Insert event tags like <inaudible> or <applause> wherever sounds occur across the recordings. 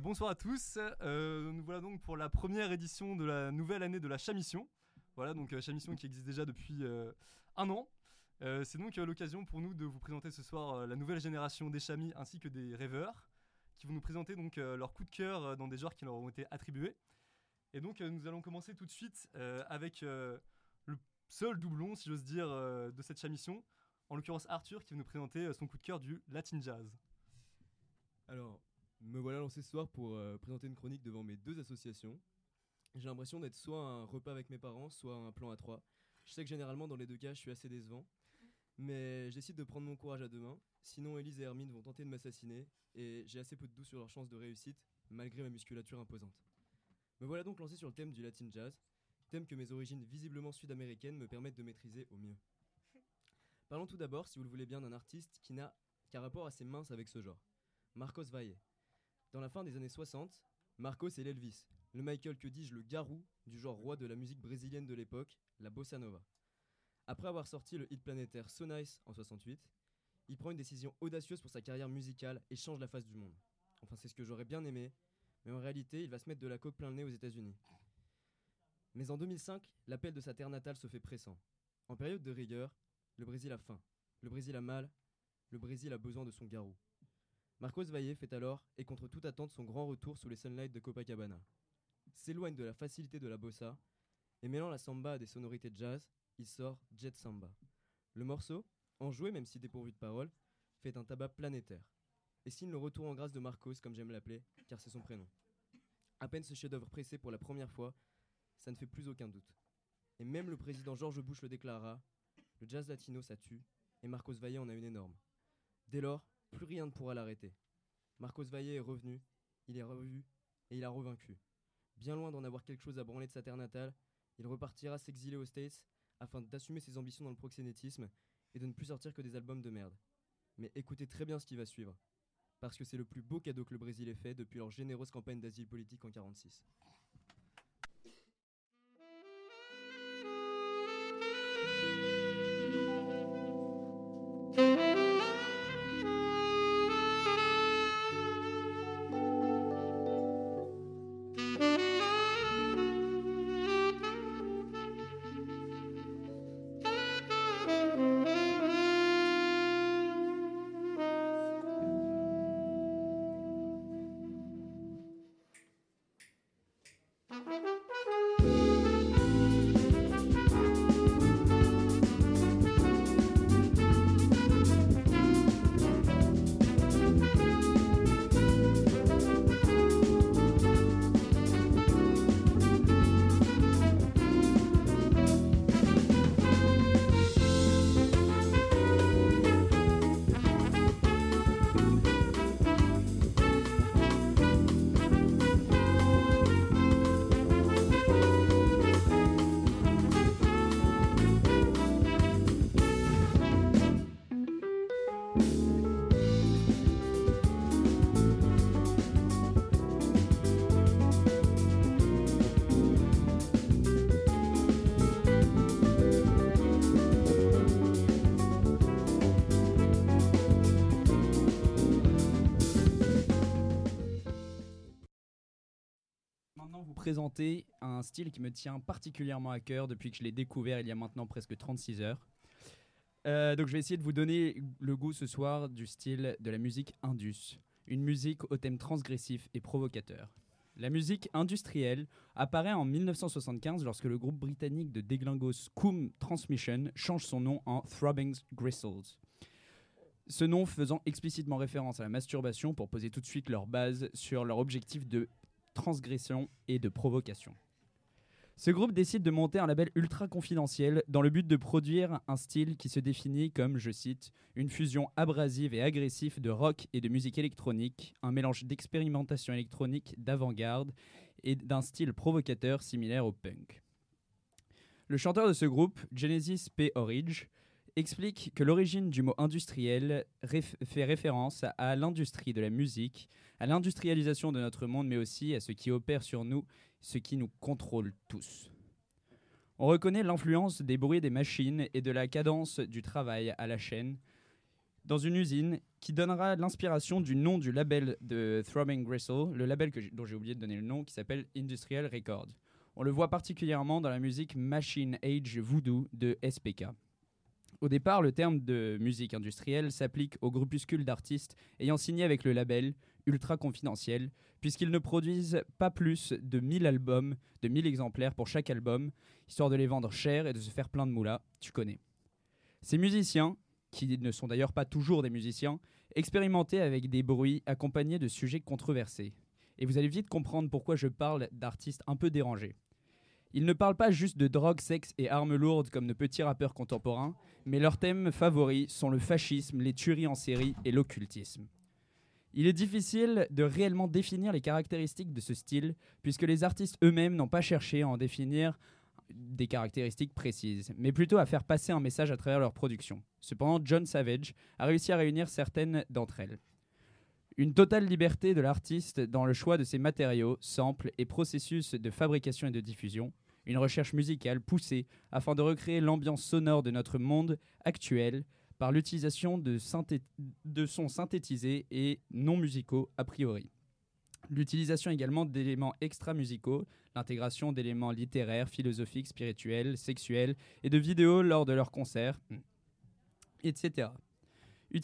Bonsoir à tous, euh, nous voilà donc pour la première édition de la nouvelle année de la Chamission. Voilà, donc euh, Chamission qui existe déjà depuis euh, un an. Euh, c'est donc l'occasion pour nous de vous présenter ce soir la nouvelle génération des chamis ainsi que des rêveurs qui vont nous présenter donc euh, leur coup de cœur dans des genres qui leur ont été attribués. Et donc nous allons commencer tout de suite avec le seul doublon, si j'ose dire, de cette Chamission, en l'occurrence Arthur qui va nous présenter euh, son coup de cœur du Latin Jazz. Alors, me voilà lancé ce soir pour euh, présenter une chronique devant mes deux associations. J'ai l'impression d'être soit un repas avec mes parents, soit un plan à trois. Je sais que généralement, dans les deux cas, je suis assez décevant. Mais je décide de prendre mon courage à deux mains. Sinon, Elise et Hermine vont tenter de m'assassiner. Et j'ai assez peu de doute sur leurs chances de réussite, malgré ma musculature imposante. Me voilà donc lancé sur le thème du Latin Jazz, thème que mes origines visiblement sud-américaines me permettent de maîtriser au mieux. Parlons tout d'abord, si vous le voulez bien, d'un artiste qui n'a qu'un rapport assez mince avec ce genre. Marcos Valle. Dans la fin des années 60, Marcos est l'Elvis, le Michael que dis-je, le garou du genre roi de la musique brésilienne de l'époque, la bossa nova. Après avoir sorti le hit planétaire So Nice en 68, il prend une décision audacieuse pour sa carrière musicale et change la face du monde. Enfin, c'est ce que j'aurais bien aimé, mais en réalité, il va se mettre de la coque plein le nez aux États-Unis. Mais en 2005, l'appel de sa terre natale se fait pressant. En période de rigueur, le Brésil a faim, le Brésil a mal, le Brésil a besoin de son garou. Marcos Valle fait alors, et contre toute attente, son grand retour sous les sunlights de Copacabana. S'éloigne de la facilité de la bossa, et mêlant la samba à des sonorités jazz, il sort Jet Samba. Le morceau, enjoué même si dépourvu de paroles, fait un tabac planétaire, et signe le retour en grâce de Marcos, comme j'aime l'appeler, car c'est son prénom. À peine ce chef-d'œuvre pressé pour la première fois, ça ne fait plus aucun doute. Et même le président George Bush le déclara, le jazz latino ça tue, et Marcos Valle en a une énorme. Dès lors, plus rien ne pourra l'arrêter. Marcos Valle est revenu, il est revu, et il a revaincu. Bien loin d'en avoir quelque chose à branler de sa terre natale, il repartira s'exiler aux States afin d'assumer ses ambitions dans le proxénétisme et de ne plus sortir que des albums de merde. Mais écoutez très bien ce qui va suivre, parce que c'est le plus beau cadeau que le Brésil ait fait depuis leur généreuse campagne d'asile politique en 46. Un style qui me tient particulièrement à cœur depuis que je l'ai découvert il y a maintenant presque 36 heures. Euh, donc, je vais essayer de vous donner le goût ce soir du style de la musique indus, une musique au thème transgressif et provocateur. La musique industrielle apparaît en 1975 lorsque le groupe britannique de déglingos Coom Transmission change son nom en Throbbing Gristles. Ce nom faisant explicitement référence à la masturbation pour poser tout de suite leur base sur leur objectif de transgression et de provocation. Ce groupe décide de monter un label ultra confidentiel dans le but de produire un style qui se définit comme, je cite, une fusion abrasive et agressive de rock et de musique électronique, un mélange d'expérimentation électronique, d'avant-garde et d'un style provocateur similaire au punk. Le chanteur de ce groupe, Genesis P. Orridge, explique que l'origine du mot industriel fait référence à, l'industrie de la musique, à l'industrialisation de notre monde, mais aussi à ce qui opère sur nous, ce qui nous contrôle tous. On reconnaît l'influence des bruits des machines et de la cadence du travail à la chaîne, dans une usine qui donnera l'inspiration du nom du label de Throbbing Gristle, le label dont j'ai oublié de donner le nom, qui s'appelle Industrial Records. On le voit particulièrement dans la musique Machine Age Voodoo de SPK. Au départ, le terme de musique industrielle s'applique aux groupuscules d'artistes ayant signé avec le label ultra confidentiel, puisqu'ils ne produisent pas plus de 1000 albums, de 1000 exemplaires pour chaque album, histoire de les vendre cher et de se faire plein de moulas, tu connais. Ces musiciens, qui ne sont d'ailleurs pas toujours des musiciens, expérimentaient avec des bruits accompagnés de sujets controversés. Et vous allez vite comprendre pourquoi je parle d'artistes un peu dérangés. Ils ne parlent pas juste de drogue, sexe et armes lourdes comme de petits rappeurs contemporains, mais leurs thèmes favoris sont le fascisme, les tueries en série et l'occultisme. Il est difficile de réellement définir les caractéristiques de ce style, puisque les artistes eux-mêmes n'ont pas cherché à en définir des caractéristiques précises, mais plutôt à faire passer un message à travers leur production. Cependant, John Savage a réussi à réunir certaines d'entre elles. Une totale liberté de l'artiste dans le choix de ses matériaux, samples et processus de fabrication et de diffusion, une recherche musicale poussée afin de recréer l'ambiance sonore de notre monde actuel par l'utilisation de, sons synthétisés et non musicaux a priori. L'utilisation également d'éléments extra-musicaux, l'intégration d'éléments littéraires, philosophiques, spirituels, sexuels et de vidéos lors de leurs concerts, etc. Ils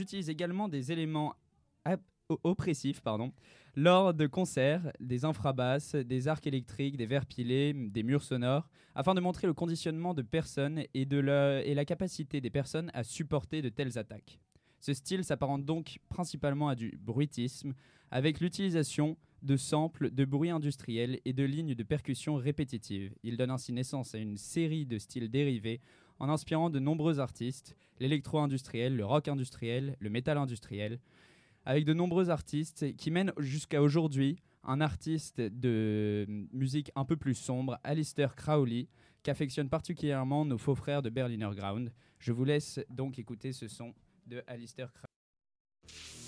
utilisent également des éléments ap- o- oppressifs pardon, lors de concerts, des infrabasses, des arcs électriques, des verres pilés, des murs sonores, afin de montrer le conditionnement de personnes et, de la, et la capacité des personnes à supporter de telles attaques. Ce style s'apparente donc principalement à du bruitisme, avec l'utilisation de samples de bruits industriels et de lignes de percussion répétitives. Il donne ainsi naissance à une série de styles dérivés en inspirant de nombreux artistes, l'électro-industriel, le rock industriel, le métal industriel, avec de nombreux artistes qui mènent jusqu'à aujourd'hui un artiste de musique un peu plus sombre, Alistair Crowley, qu'affectionnent particulièrement nos faux frères de Berliner Ground. Je vous laisse donc écouter ce son de Alistair Crowley.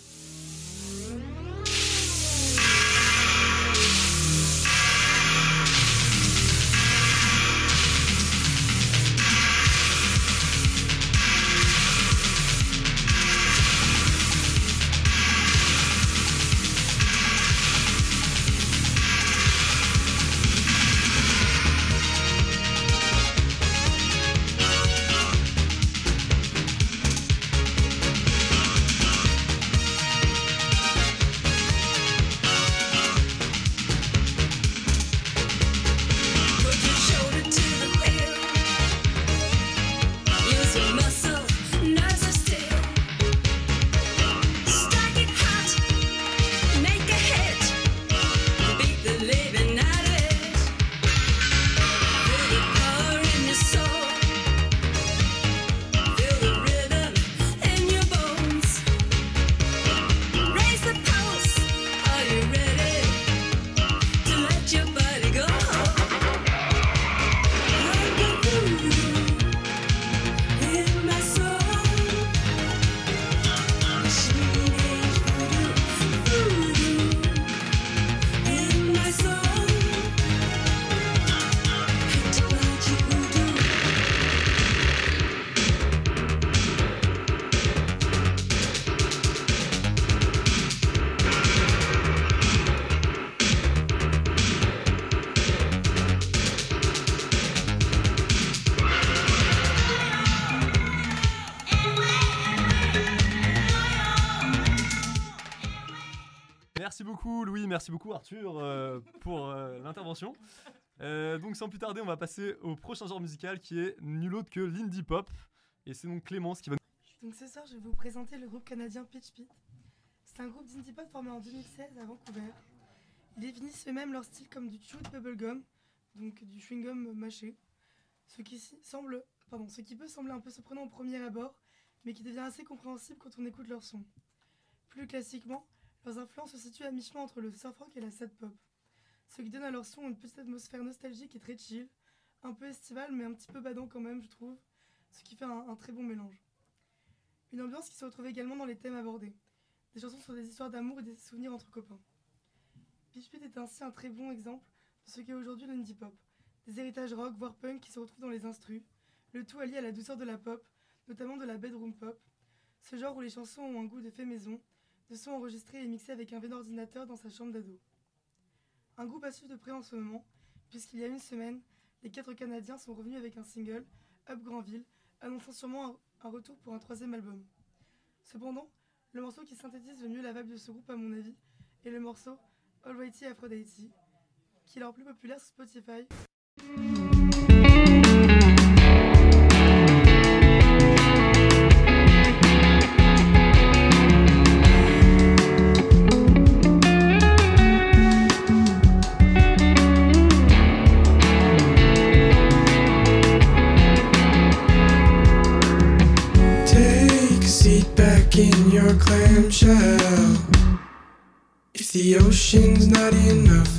Merci beaucoup Arthur euh, pour euh, l'intervention. Euh, donc sans plus tarder, on va passer au prochain genre musical qui est nul autre que l'indie pop. Et c'est donc Clémence qui va Donc ce soir, je vais vous présenter le groupe canadien Pitch Pit. C'est un groupe d'indie pop formé en 2016 à Vancouver. Ils définissent eux-mêmes leur style comme du chewed bubblegum, donc du chewing-gum mâché. Ce qui, semble, pardon, ce qui peut sembler un peu surprenant au premier abord, mais qui devient assez compréhensible quand on écoute leur son. Plus classiquement, leurs influences se situent à mi-chemin entre le surf rock et la sad pop. Ce qui donne à leur son une petite atmosphère nostalgique et très chill, un peu estivale mais un petit peu badant quand même, je trouve, ce qui fait un- très bon mélange. Une ambiance qui se retrouve également dans les thèmes abordés. Des chansons sur des histoires d'amour et des souvenirs entre copains. Pitch Pit est ainsi un très bon exemple de ce qu'est aujourd'hui l'indie pop. Des héritages rock, voire punk qui se retrouvent dans les instrus, le tout allié à la douceur de la pop, notamment de la bedroom pop, ce genre où les chansons ont un goût de fait maison, de sons enregistrés et mixés avec un vieux ordinateur dans sa chambre d'ado. Un groupe à suivre de près en ce moment, puisqu'il y a une semaine, les quatre Canadiens sont revenus avec un single, Up Granville, annonçant sûrement un, un retour pour un troisième album. Cependant, le morceau qui synthétise le mieux la vibe de ce groupe à mon avis est le morceau Alrighty Aphrodite, qui est leur plus populaire sur Spotify. The ocean's not enough,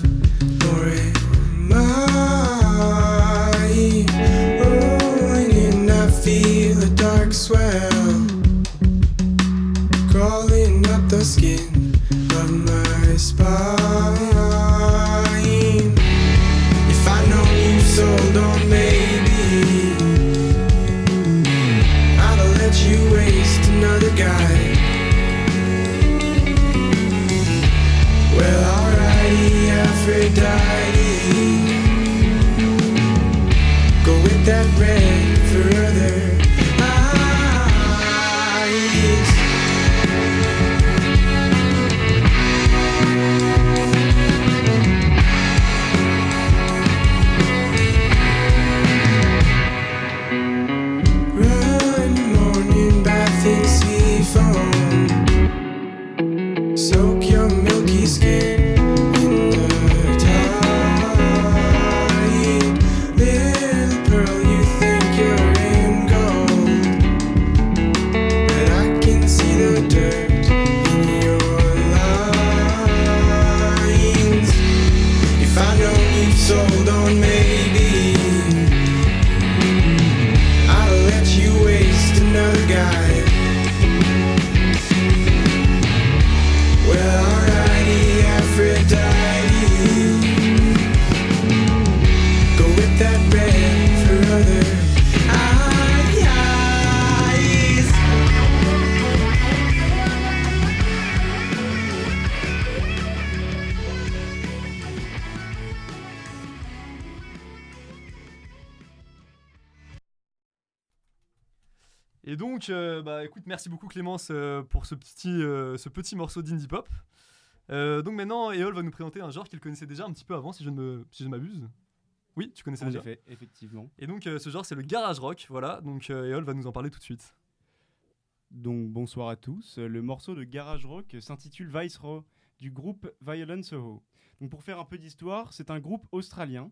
Hey. Et donc, euh, bah écoute, merci beaucoup Clémence euh, pour ce petit, euh, ce petit morceau d'indie pop. Euh, donc maintenant, Eol va nous présenter un genre qu'il connaissait déjà un petit peu avant, si je ne me, si je m'abuse. Oui, tu connaissais En déjà. effet, effectivement. Et donc, euh, ce genre, c'est le garage rock. Voilà. Donc, euh, Eol va nous en parler tout de suite. Donc bonsoir à tous. Le morceau de garage rock s'intitule Viceroy du groupe Violent Soho. Donc pour faire un peu d'histoire, c'est un groupe australien.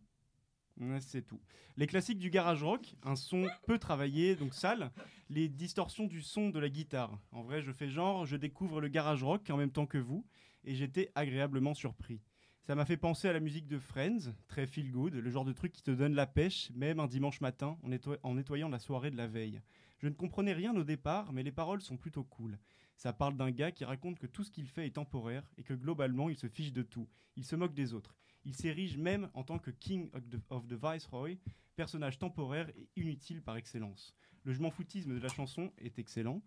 C'est tout. Les classiques du garage rock, un son peu travaillé, donc sale, les distorsions du son de la guitare. En vrai, je fais genre, je découvre le garage rock en même temps que vous, et j'étais agréablement surpris. Ça m'a fait penser à la musique de Friends, très feel good, le genre de truc qui te donne la pêche, même un dimanche matin, en nettoyant la soirée de la veille. Je ne comprenais rien au départ, mais les paroles sont plutôt cool. Ça parle d'un gars qui raconte que tout ce qu'il fait est temporaire et que globalement il se fiche de tout. Il se moque des autres. Il s'érige même en tant que King of the, Viceroy, personnage temporaire et inutile par excellence. Le je m'en foutisme de la chanson est excellent.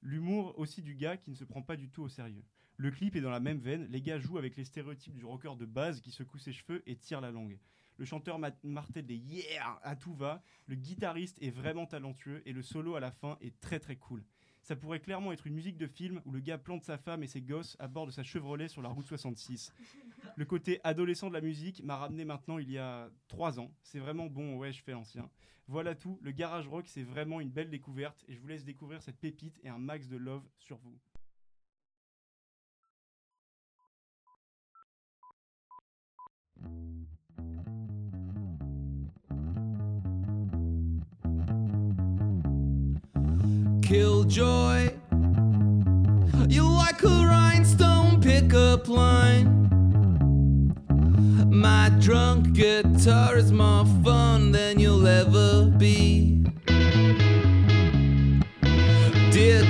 L'humour aussi du gars qui ne se prend pas du tout au sérieux. Le clip est dans la même veine, les gars jouent avec les stéréotypes du rocker de base qui secoue ses cheveux et tire la langue. Le chanteur ma- martèle des yeah à tout va, le guitariste est vraiment talentueux et le solo à la fin est très très cool. Ça pourrait clairement être une musique de film où le gars plante sa femme et ses gosses à bord de sa Chevrolet sur la route 66. Le côté adolescent de la musique m'a ramené maintenant il y a 3 ans. C'est vraiment bon, ouais, je fais l'ancien. Voilà tout, le garage rock c'est vraiment une belle découverte et je vous laisse découvrir cette pépite et un max de love sur vous. Killjoy. You like a rhinestone pickup line. My drunk guitar is more fun than you'll ever be. Dear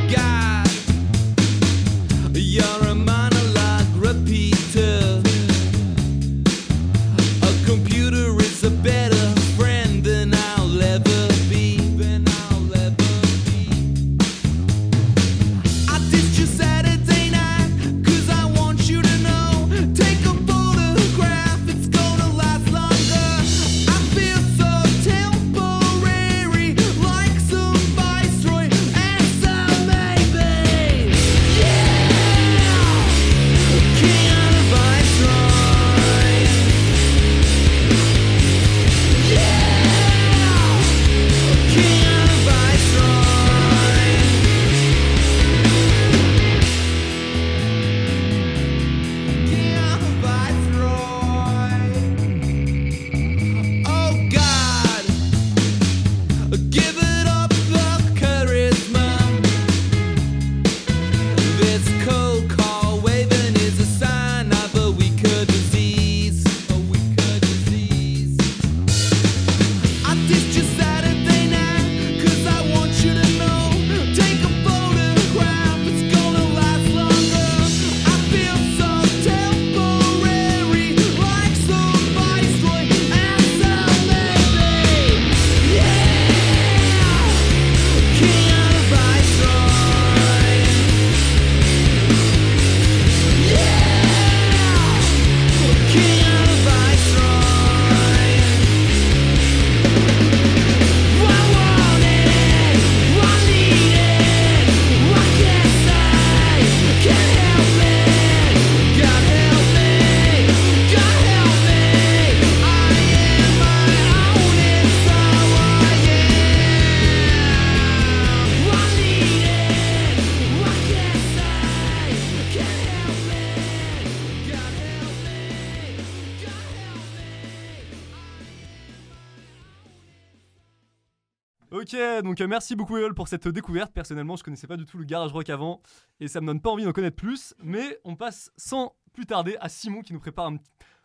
Ok, donc euh, merci beaucoup Eol pour cette découverte. Personnellement, je connaissais pas du tout le garage rock avant et ça me donne pas envie d'en connaître plus. Mais on passe sans plus tarder à Simon qui nous prépare une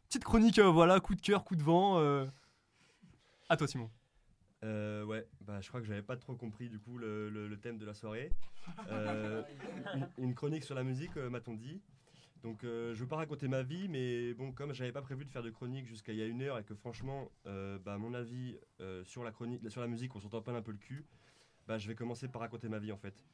petite chronique, euh, voilà, coup de cœur, coup de vent. euh. À toi Simon. Euh, ouais, bah, je crois que j'avais pas trop compris du coup le, le- le thème de la soirée. Euh, <laughs> une, une chronique sur la musique, euh, m'a-t-on dit? Donc euh, je veux pas raconter ma vie, mais bon, comme j'avais pas prévu de faire de chronique jusqu'à il y a une heure et que franchement, euh, bah, mon avis euh, sur la chronique, sur la musique, on s'entend pas un peu le cul. Bah, je vais commencer par raconter ma vie en fait.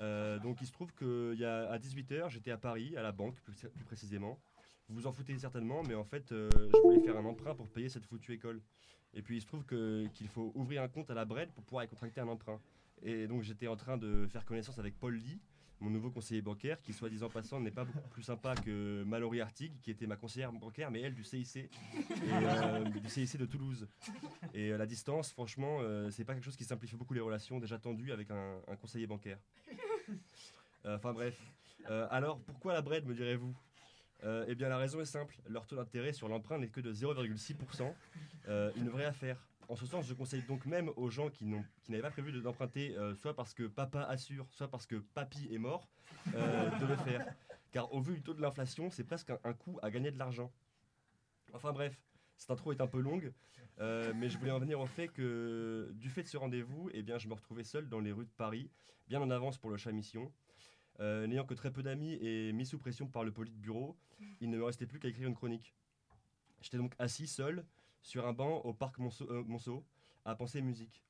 Euh, donc il se trouve qu'il y a à 18h, j'étais à Paris, à la banque plus, précisément. Vous vous en foutez certainement, mais en fait, je voulais faire un emprunt pour payer cette foutue école. Et puis il se trouve que- qu'il faut ouvrir un compte à la BRED pour pouvoir y contracter un emprunt. Et donc j'étais en train de faire connaissance avec Paul Lee, mon nouveau conseiller bancaire, qui soit disant passant n'est pas beaucoup plus sympa que Mallory Artig, qui était ma conseillère bancaire, mais elle du CIC, euh, du CIC de Toulouse. Et euh, la distance, franchement, euh, c'est pas quelque chose qui simplifie beaucoup les relations déjà tendues avec un, un conseiller bancaire. Euh, Enfin bref. Alors pourquoi la BRED, me direz-vous? Eh bien la raison est simple, leur taux d'intérêt sur l'emprunt n'est que de 0,6%. Euh, une vraie affaire. En ce sens, je conseille donc même aux gens qui n'avaient pas prévu de- d'emprunter, euh, soit parce que papa assure, soit parce que papy est mort, euh, de le faire. Car au vu du taux de l'inflation, c'est presque un, un coup à gagner de l'argent. Enfin bref, cette intro est un peu longue, euh, mais je voulais en venir au fait que du fait de ce rendez-vous, eh bien, je me retrouvais seul dans les rues de Paris, bien en avance pour le chat mission. Euh, N'ayant que très peu d'amis et mis sous pression par le politburo, il ne me restait plus qu'à écrire une chronique. J'étais donc assis seul sur un banc au parc Monceau, euh, Monceau, à penser musique.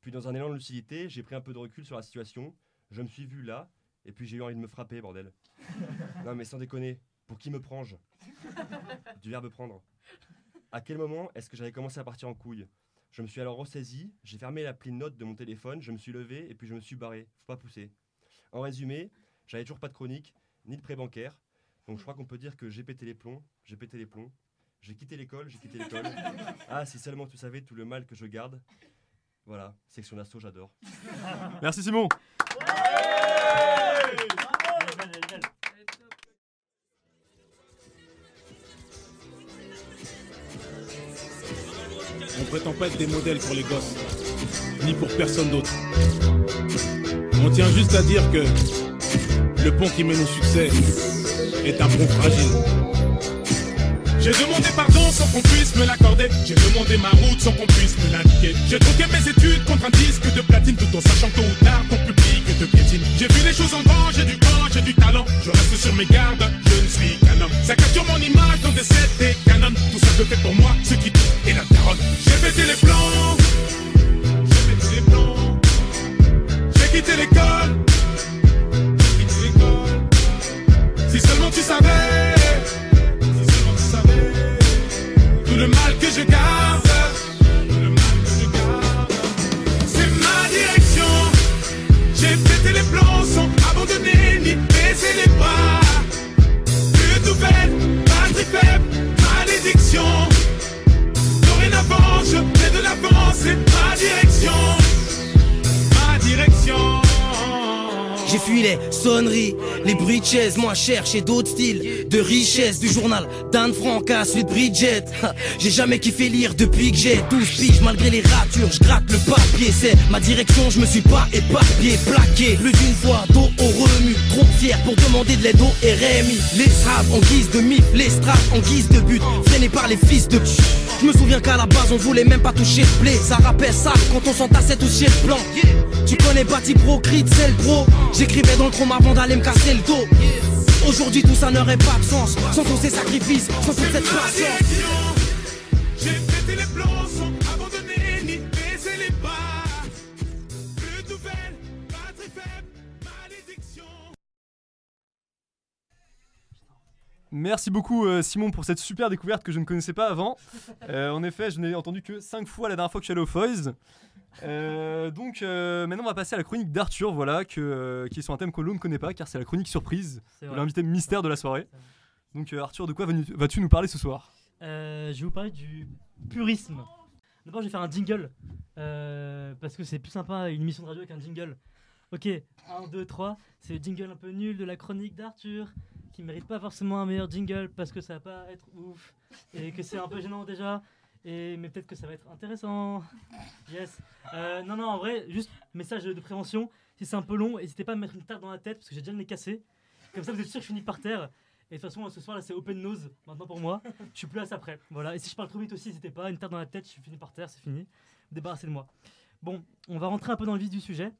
Puis dans un élan de lucidité, j'ai pris un peu de recul sur la situation, je me suis vu là, et puis j'ai eu envie de me frapper, bordel. <laughs> non mais sans déconner, pour qui me prends-je? Du verbe prendre. À quel moment est-ce que j'avais commencé à partir en couille? Je me suis alors ressaisi, j'ai fermé l'appli note de mon téléphone, je me suis levé et puis je me suis barré. Faut pas pousser. En résumé, j'avais toujours pas de chronique, ni de prêt bancaire. Donc je crois qu'on peut dire que j'ai pété les plombs, j'ai pété les plombs. J'ai quitté l'école, j'ai quitté l'école. <laughs> Ah, si seulement tu savais tout le mal que je garde. Voilà, section d'assaut, j'adore. Merci Simon. On prétend pas être des modèles pour les gosses, ni pour personne d'autre. On tient juste à dire que le pont qui mène au succès est un pont fragile. J'ai demandé pardon sans qu'on puisse me l'accorder. J'ai demandé ma route sans qu'on puisse me l'indiquer. J'ai troqué mes études contre un disque de platine tout en sachant tôt ou tard ton public te piétine. J'ai vu les choses en grand, j'ai du temps, j'ai du talent. Je reste sur mes gardes, je ne suis qu'un homme. Ça capture mon image dans des sets et canons. Tout ça que fait pour moi ce qui dit et la daronne. J'ai pété les plans. J'ai pété les plans. J'ai quitté l'école. J'ai quitté l'école. Si seulement tu savais. Tout le mal que je garde. C'est ma direction. J'ai pété les plans sans abandonner ni baisser les bras. Plus de nouvelles, batterie faible, malédiction. Dorénavant, je fais de l'avance et fuis les sonneries, les bruits de chaises, moi cherche d'autres styles de richesse du journal d'Anne Frank à de Bridget. J'ai jamais kiffé lire depuis que j'ai 12 piges, malgré les ratures, je gratte le papier. C'est ma direction, je me suis pas éparpillé, plaqué. Plus d'une fois, dos au remue, trop fier pour demander de l'aide au RMI. Les straps en guise de mif, les straps en guise de but, freinés par les fils de pute. Je me souviens qu'à la base on voulait même pas toucher le blé. Ça rappelle ça quand on s'entassait tous chez le plan Tu connais Bati Pro, Creed, c'est le bro J'écrivais dans le chrome avant d'aller me casser le dos. Aujourd'hui tout ça n'aurait pas de sens. Sans tous ces sacrifices, sans toute cette patience Merci beaucoup euh, Simon pour cette super découverte que je ne connaissais pas avant. Euh, en effet, je n'ai entendu que 5 fois la dernière fois que je suis allé au Foys. Euh, donc euh, maintenant on va passer à la chronique d'Arthur, voilà, que, qui est sur un thème que l'on ne connaît pas car c'est la chronique surprise, l'invité mystère de la soirée. Donc Arthur, de quoi vas-tu- nous parler ce soir? Je vais vous parler du purisme. D'abord, je vais faire un jingle. parce que c'est plus sympa une émission de radio avec un jingle. Ok, 1, 2, 3. C'est le jingle un peu nul de la chronique d'Arthur. Qui mérite pas forcément un meilleur jingle parce que ça va pas être ouf. Et que c'est un peu gênant déjà. Et, mais peut-être que ça va être intéressant. Yes. Euh, non, non, en vrai, juste message de prévention. Si c'est un peu long, n'hésitez pas à me mettre une tarte dans la tête parce que j'ai déjà le nez. Comme ça, vous êtes sûr que je finis par terre. Et de toute façon, ce soir là, c'est open nose maintenant pour moi. Je suis plus à ça près. Voilà. Et si je parle trop vite aussi, n'hésitez pas. Une tarte dans la tête, je finis par terre, c'est fini. Débarrassez de moi. Bon, on va rentrer un peu dans le vif du sujet.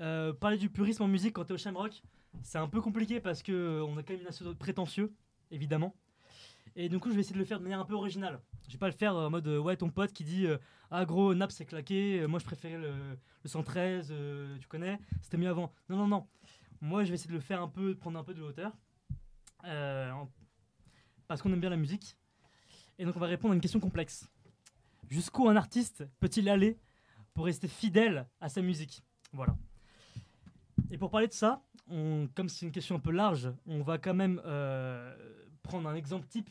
Euh, parler du purisme en musique quand t'es au Shamrock, c'est un peu compliqué parce que on a quand même une asso prétentieux, évidemment. Et du coup, je vais essayer de le faire de manière un peu originale. Je vais pas le faire en mode euh, ouais, ton pote qui dit euh, ah gros, Nap c'est claqué, euh, moi je préférais le, le 113, euh, tu connais, c'était mieux avant. Non, non, non. Moi, je vais essayer de le faire un peu, de prendre un peu de hauteur. Parce qu'on aime bien la musique. Et donc, on va répondre à une question complexe. Jusqu'où un artiste peut-il aller pour rester fidèle à sa musique? Voilà. Et pour parler de ça, comme c'est une question un peu large, on va quand même euh, prendre un exemple type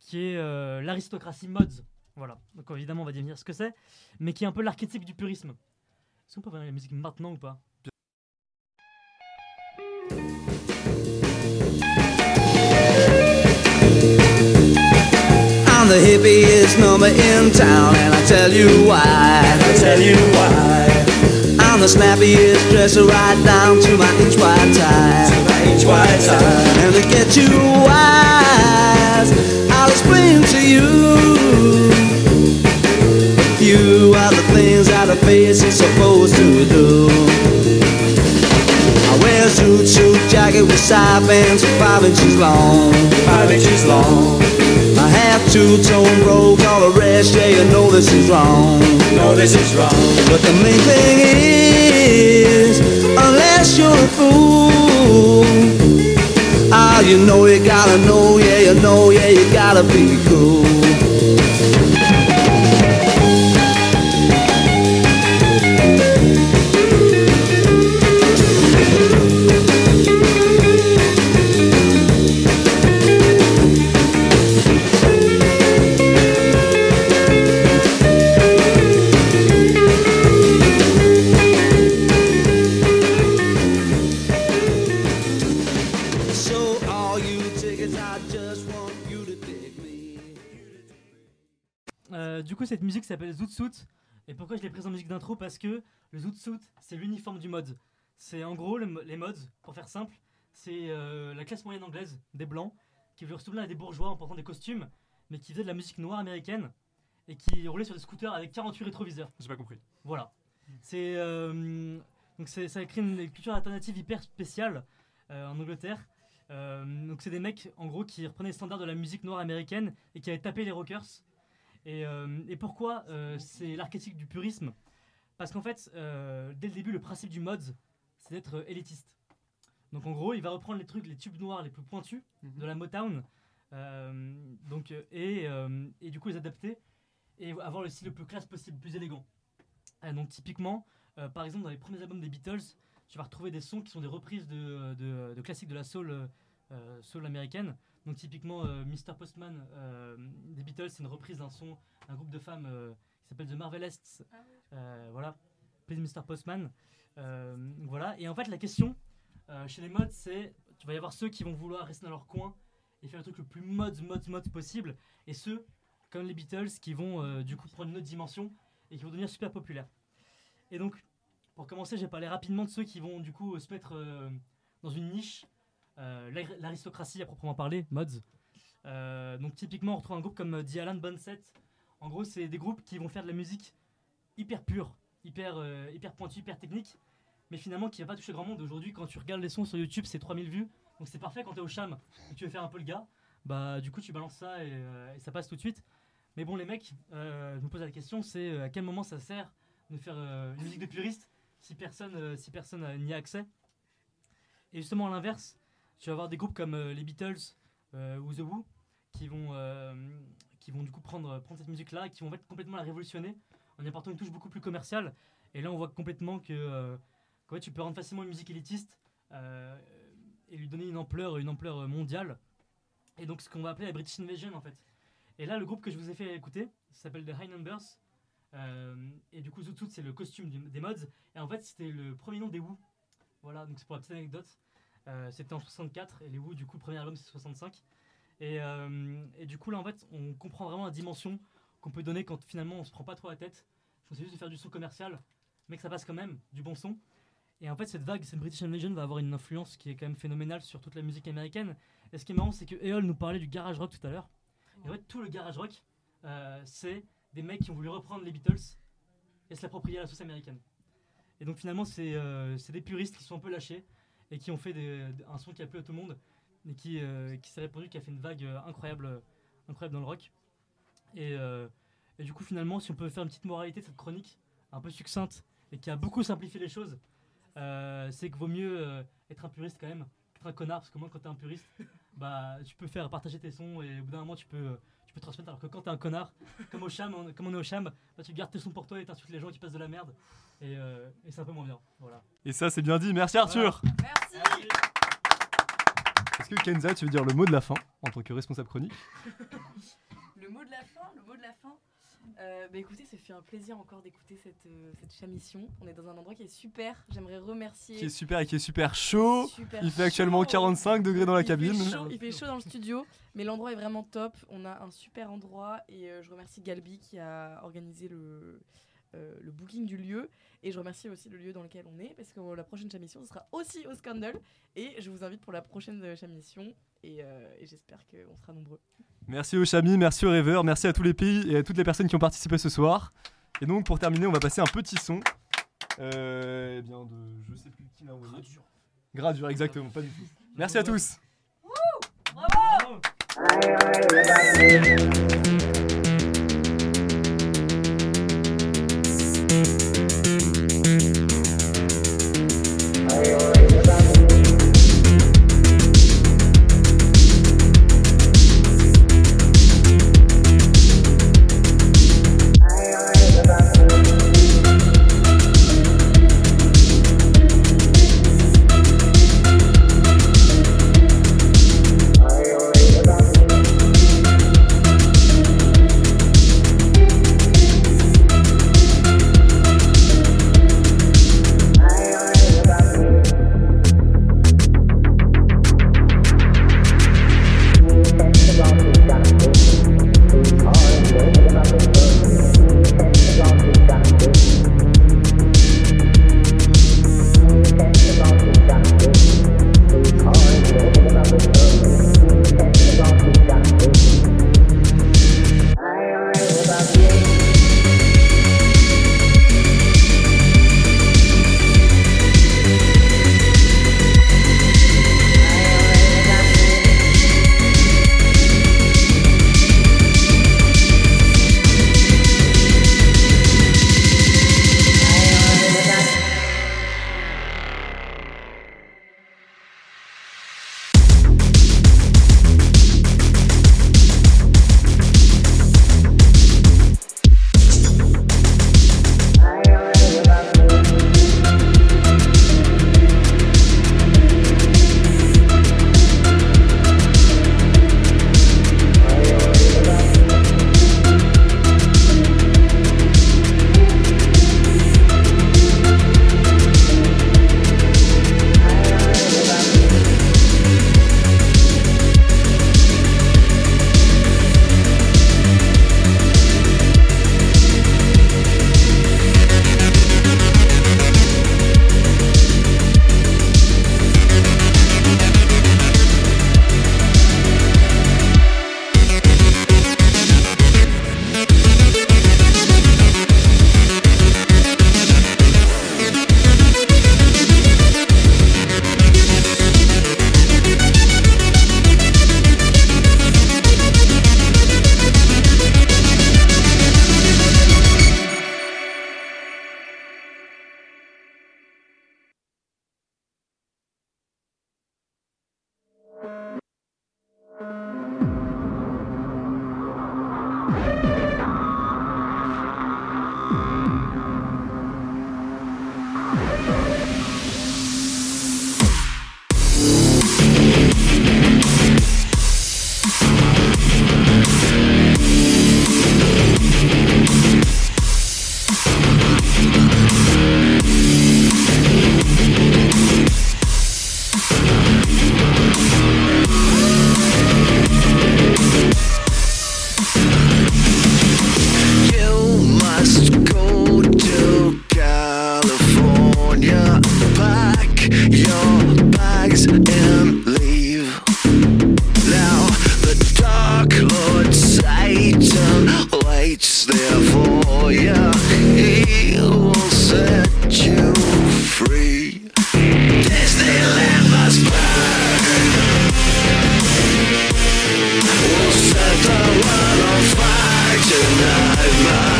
qui est euh, l'aristocratie mods. Voilà. Donc évidemment, on va définir ce que c'est, mais qui est un peu l'archétype du purisme. Est-ce qu'on peut voir la musique maintenant ou pas? I'm the snappiest dresser right down to my inch wide tie. To my inch wide tie. And to get you wise, I'll explain to you. You are the things that a face is supposed to do. I wear a suit, suit jacket with side bands five inches long. Five inches long. I have two-tone robe, all the rest, yeah, you know this is wrong. No, this is wrong. But the main thing is, unless you're a fool, ah, you know you gotta know, yeah, you know, yeah, you gotta be cool. Zoot. Et pourquoi je l'ai prise en musique d'intro Parce que le Zoot Suit, c'est l'uniforme du mod. C'est en gros le les mods, pour faire simple, c'est euh, la classe moyenne anglaise, des blancs, qui voulaient ressembler à des bourgeois en portant des costumes, mais qui faisaient de la musique noire américaine et qui roulaient sur des scooters avec 48 rétroviseurs. J'ai pas compris. Voilà. C'est euh, donc ça crée une culture alternative hyper spéciale euh, en Angleterre. Euh, donc c'est des mecs en gros qui reprenaient les standards de la musique noire américaine et qui avaient tapé les rockers. Et, euh, et pourquoi euh, c'est l'archétype du purisme? Parce qu'en fait, euh, dès le début, le principe du mod, c'est d'être élitiste. Donc en gros, il va reprendre les trucs, les tubes noirs les plus pointus de la Motown, euh, donc, et, euh, et du coup les adapter et avoir le style le plus classe possible, le plus élégant. Donc typiquement, euh, par exemple dans les premiers albums des Beatles, tu vas retrouver des sons qui sont des reprises de, de- de classiques de la soul, soul américaine. Donc typiquement euh, Mr. Postman euh, des Beatles, c'est une reprise d'un son d'un groupe de femmes euh, qui s'appelle The Marvelests. Euh, voilà, Please Mr. Postman. Euh, voilà. Et en fait la question chez les mods, c'est tu vas y avoir ceux qui vont vouloir rester dans leur coin et faire le truc le plus mod, mod, mod possible, et ceux comme les Beatles qui vont du coup prendre une autre dimension et qui vont devenir super populaires. Et donc, pour commencer, j'ai parlé rapidement de ceux qui vont du coup se mettre dans une niche, l'aristocratie à proprement parler, mods. Euh, donc typiquement, on retrouve un groupe comme euh, The Alan Bonset. En gros, c'est des groupes qui vont faire de la musique hyper pure, hyper, euh, hyper pointue, hyper technique, mais finalement qui va pas toucher grand monde. Aujourd'hui, quand tu regardes les sons sur YouTube, c'est 3000 vues, donc c'est parfait quand tu es au cham et tu veux faire un peu le gars. Bah, du coup, tu balances ça et, euh, ça passe tout de suite. Mais bon, les mecs, euh, je me pose la question c'est euh, à quel moment ça sert de faire euh, une musique de puriste si personne euh, si personne euh, n'y a accès? Et justement, à l'inverse, tu vas avoir des groupes comme euh, les Beatles euh, ou The Who qui vont, euh, qui vont du coup prendre, prendre cette musique-là et qui vont en complètement la révolutionner en y apportant une touche beaucoup plus commerciale. Et là, on voit complètement que fait, tu peux rendre facilement une musique élitiste et lui donner une ampleur, une ampleur mondiale. Et donc, ce qu'on va appeler la British Invasion en fait. Et là, le groupe que je vous ai fait écouter s'appelle The High Numbers. Et du coup, Zoot Suit, c'est le costume des mods. Et en fait, c'était le premier nom des Who. Voilà, donc c'est pour la petite anecdote. Euh, c'était en 64 et les Who, du coup, premier album, c'est 65. Et, euh, et du coup, là, en fait, on comprend vraiment la dimension qu'on peut donner quand finalement on se prend pas trop la tête. On essaie juste de faire du son commercial, mais que ça passe quand même, du bon son. Et en fait, cette vague, cette British Invasion va avoir une influence qui est quand même phénoménale sur toute la musique américaine. Et ce qui est marrant, c'est que Eol nous parlait du garage rock tout à l'heure. Et en fait, tout le garage rock, euh, c'est des mecs qui ont voulu reprendre les Beatles et se l'approprier à la sauce américaine. Et donc finalement, c'est c'est des puristes qui sont un peu lâchés et qui ont fait un son qui a plu à tout le monde et qui, euh, s'est répandu, qui a fait une vague euh, incroyable, euh, incroyable dans le rock. Et, du coup, finalement, si on peut faire une petite moralité de cette chronique, un peu succincte et qui a beaucoup simplifié les choses, c'est que vaut mieux être un puriste quand même qu'être un connard, parce que moi, quand t'es un puriste, <laughs> bah, tu peux faire partager tes sons et au bout d'un moment, tu peux, peux transmettre. Alors que quand t'es un connard, comme au cham, on- comme on est au cham, bah, tu gardes tes sons pour toi et t'insultes les gens qui passent de la merde. Et, euh, et c'est un peu moins bien. Voilà. Et ça, c'est bien dit. Merci Arthur. Merci. Est-ce que Kenza, tu veux dire le mot de la fin en tant que responsable chronique? Le mot de la fin, le mot de la fin? Euh, bah écoutez, ça fait un plaisir encore d'écouter cette, euh, cette. On est dans un endroit qui est super. J'aimerais remercier. Qui est super et qui est super chaud. Super Il fait actuellement chaud. 45 degrés dans la Il fait cabine. chaud, il fait chaud dans le studio, mais l'endroit est vraiment top. On a un super endroit et euh, je remercie Galbi qui a organisé le, euh, le booking du lieu. Et je remercie aussi le lieu dans lequel on est parce que la prochaine chamition, ce sera aussi au Scandal. Et je vous invite pour la prochaine euh, chamition et, euh, et j'espère qu'on sera nombreux. Merci aux Chamis, merci aux rêveurs, merci à tous les pays et à toutes les personnes qui ont participé ce soir. Et donc pour terminer, on va passer un petit son. Euh, eh bien de je sais plus qui l'a envoyé. Gradure. Gradure, exactement, pas du tout. Merci à tous. Bravo mind.